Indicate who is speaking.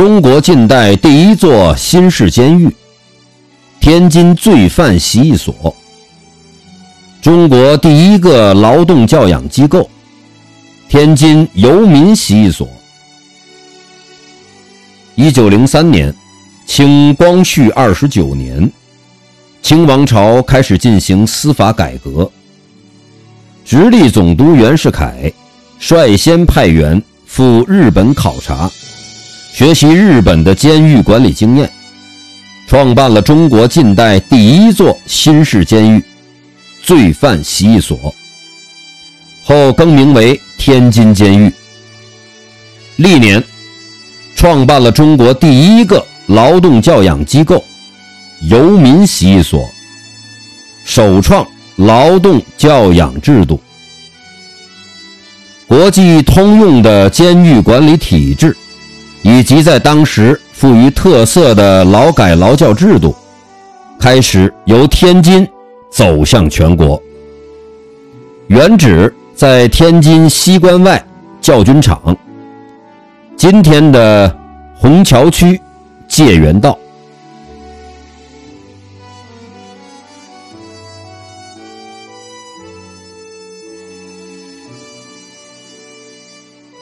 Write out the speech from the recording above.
Speaker 1: 中国近代第一座新式监狱——天津罪犯习役所；中国第一个劳动教养机构——天津游民习役所。一九零三年，清光绪二十九年，清王朝开始进行司法改革。直隶总督袁世凯率先派员赴日本考察。学习日本的监狱管理经验，创办了中国近代第一座新式监狱——罪犯习役所，后更名为天津监狱。历年，创办了中国第一个劳动教养机构——游民习役所，首创劳动教养制度，国际通用的监狱管理体制。以及在当时富于特色的劳改劳教制度，开始由天津走向全国。原址在天津西关外教军场，今天的虹桥区界园道。